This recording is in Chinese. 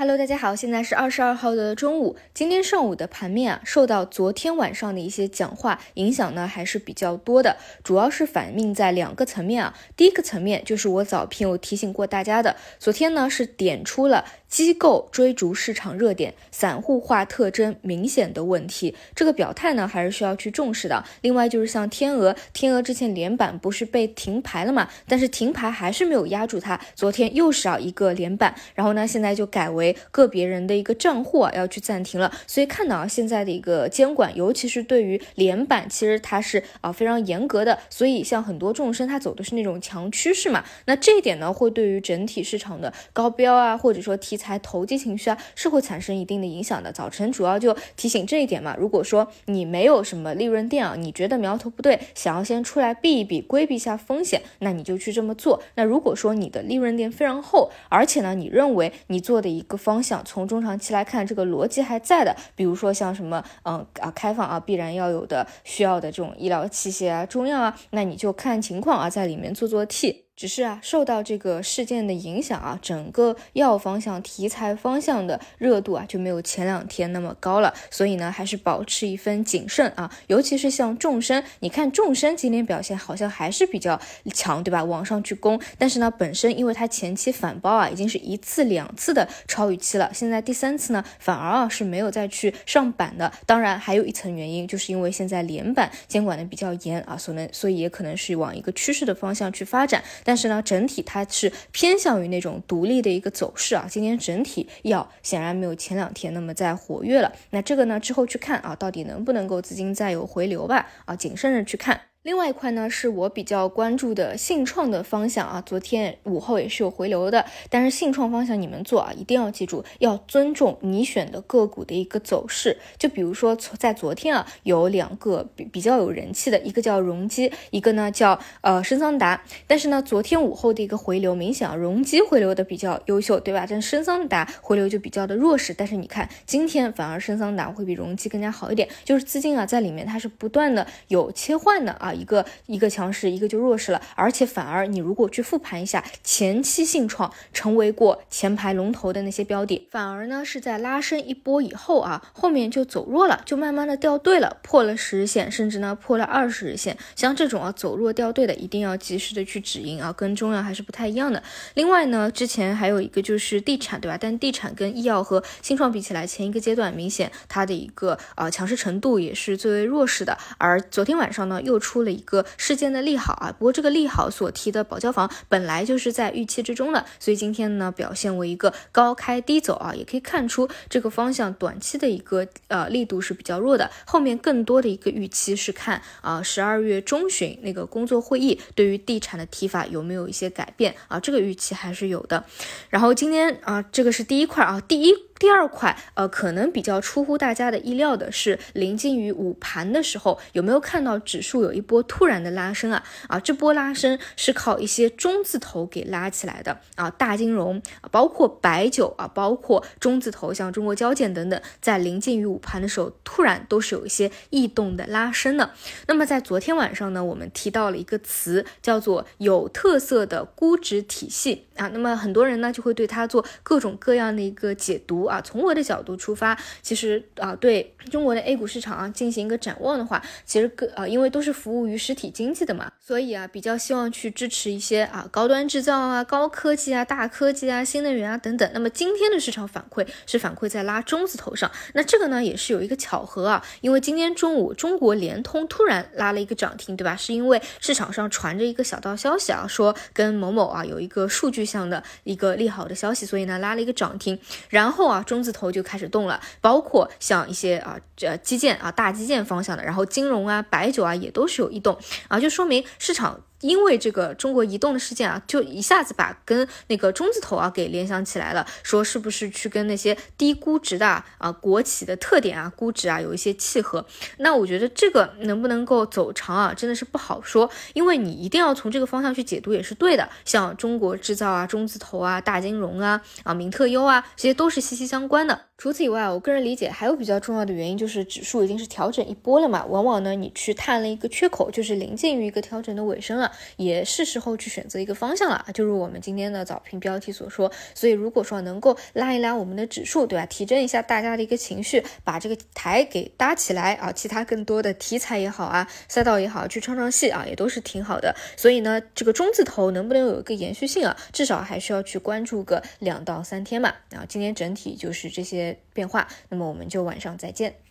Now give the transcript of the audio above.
Hello，大家好，现在是二十二号的中午。今天上午的盘面啊，受到昨天晚上的一些讲话影响呢，还是比较多的，主要是反映在两个层面啊。第一个层面就是我早评有提醒过大家的，昨天呢是点出了。机构追逐市场热点，散户化特征明显的问题，这个表态呢还是需要去重视的。另外就是像天鹅，天鹅之前连板不是被停牌了嘛？但是停牌还是没有压住它，昨天又是啊一个连板，然后呢现在就改为个别人的一个账户啊要去暂停了。所以看到啊现在的一个监管，尤其是对于连板，其实它是啊非常严格的。所以像很多众生它走的是那种强趋势嘛，那这一点呢会对于整体市场的高标啊，或者说提。才投机情绪啊，是会产生一定的影响的。早晨主要就提醒这一点嘛。如果说你没有什么利润垫啊，你觉得苗头不对，想要先出来避一避，规避一下风险，那你就去这么做。那如果说你的利润垫非常厚，而且呢，你认为你做的一个方向从中长期来看，这个逻辑还在的，比如说像什么嗯啊开放啊必然要有的需要的这种医疗器械啊、中药啊，那你就看情况啊，在里面做做 T。只是啊，受到这个事件的影响啊，整个药方向题材方向的热度啊就没有前两天那么高了，所以呢，还是保持一份谨慎啊。尤其是像众生，你看众生今天表现好像还是比较强，对吧？往上去攻，但是呢，本身因为它前期反包啊，已经是一次两次的超预期了，现在第三次呢，反而啊是没有再去上板的。当然，还有一层原因，就是因为现在连板监管的比较严啊，所能所以也可能是往一个趋势的方向去发展。但是呢，整体它是偏向于那种独立的一个走势啊。今天整体要显然没有前两天那么在活跃了。那这个呢，之后去看啊，到底能不能够资金再有回流吧？啊，谨慎的去看。另外一块呢，是我比较关注的信创的方向啊。昨天午后也是有回流的，但是信创方向你们做啊，一定要记住要尊重你选的个股的一个走势。就比如说在昨天啊，有两个比比较有人气的，一个叫容基，一个呢叫呃深桑达。但是呢，昨天午后的一个回流明显啊，容基回流的比较优秀，对吧？但深桑达回流就比较的弱势。但是你看今天反而深桑达会比容基更加好一点，就是资金啊在里面它是不断的有切换的啊。一个一个强势，一个就弱势了，而且反而你如果去复盘一下前期信创成为过前排龙头的那些标的，反而呢是在拉升一波以后啊，后面就走弱了，就慢慢的掉队了，破了十日线，甚至呢破了二十日线。像这种啊走弱掉队的，一定要及时的去止盈啊，跟中药还是不太一样的。另外呢，之前还有一个就是地产，对吧？但地产跟医药和新创比起来，前一个阶段明显它的一个啊强势程度也是最为弱势的。而昨天晚上呢又出。出了一个事件的利好啊，不过这个利好所提的保交房本来就是在预期之中的，所以今天呢表现为一个高开低走啊，也可以看出这个方向短期的一个呃力度是比较弱的，后面更多的一个预期是看啊十二月中旬那个工作会议对于地产的提法有没有一些改变啊，这个预期还是有的。然后今天啊这个是第一块啊，第一。第二块，呃，可能比较出乎大家的意料的是，临近于午盘的时候，有没有看到指数有一波突然的拉升啊？啊，这波拉升是靠一些中字头给拉起来的啊，大金融啊，包括白酒啊，包括中字头，像中国交建等等，在临近于午盘的时候，突然都是有一些异动的拉升的。那么在昨天晚上呢，我们提到了一个词，叫做有特色的估值体系啊，那么很多人呢就会对它做各种各样的一个解读。啊，从我的角度出发，其实啊，对中国的 A 股市场啊进行一个展望的话，其实各啊，因为都是服务于实体经济的嘛，所以啊，比较希望去支持一些啊高端制造啊、高科技啊、大科技啊、新能源啊等等。那么今天的市场反馈是反馈在拉中字头上，那这个呢也是有一个巧合啊，因为今天中午中国联通突然拉了一个涨停，对吧？是因为市场上传着一个小道消息啊，说跟某某啊有一个数据上的一个利好的消息，所以呢拉了一个涨停，然后啊。中字头就开始动了，包括像一些啊这基建啊大基建方向的，然后金融啊白酒啊也都是有异动啊，就说明市场。因为这个中国移动的事件啊，就一下子把跟那个中字头啊给联想起来了，说是不是去跟那些低估值的啊国企的特点啊估值啊有一些契合？那我觉得这个能不能够走长啊，真的是不好说，因为你一定要从这个方向去解读也是对的。像中国制造啊、中字头啊、大金融啊、啊明特优啊，这些都是息息相关的。除此以外，我个人理解还有比较重要的原因就是指数已经是调整一波了嘛，往往呢你去探了一个缺口，就是临近于一个调整的尾声了。也是时候去选择一个方向了。就如我们今天的早评标题所说，所以如果说能够拉一拉我们的指数，对吧？提振一下大家的一个情绪，把这个台给搭起来啊，其他更多的题材也好啊，赛道也好，去唱唱戏啊，也都是挺好的。所以呢，这个中字头能不能有一个延续性啊？至少还需要去关注个两到三天吧。啊，今天整体就是这些变化，那么我们就晚上再见。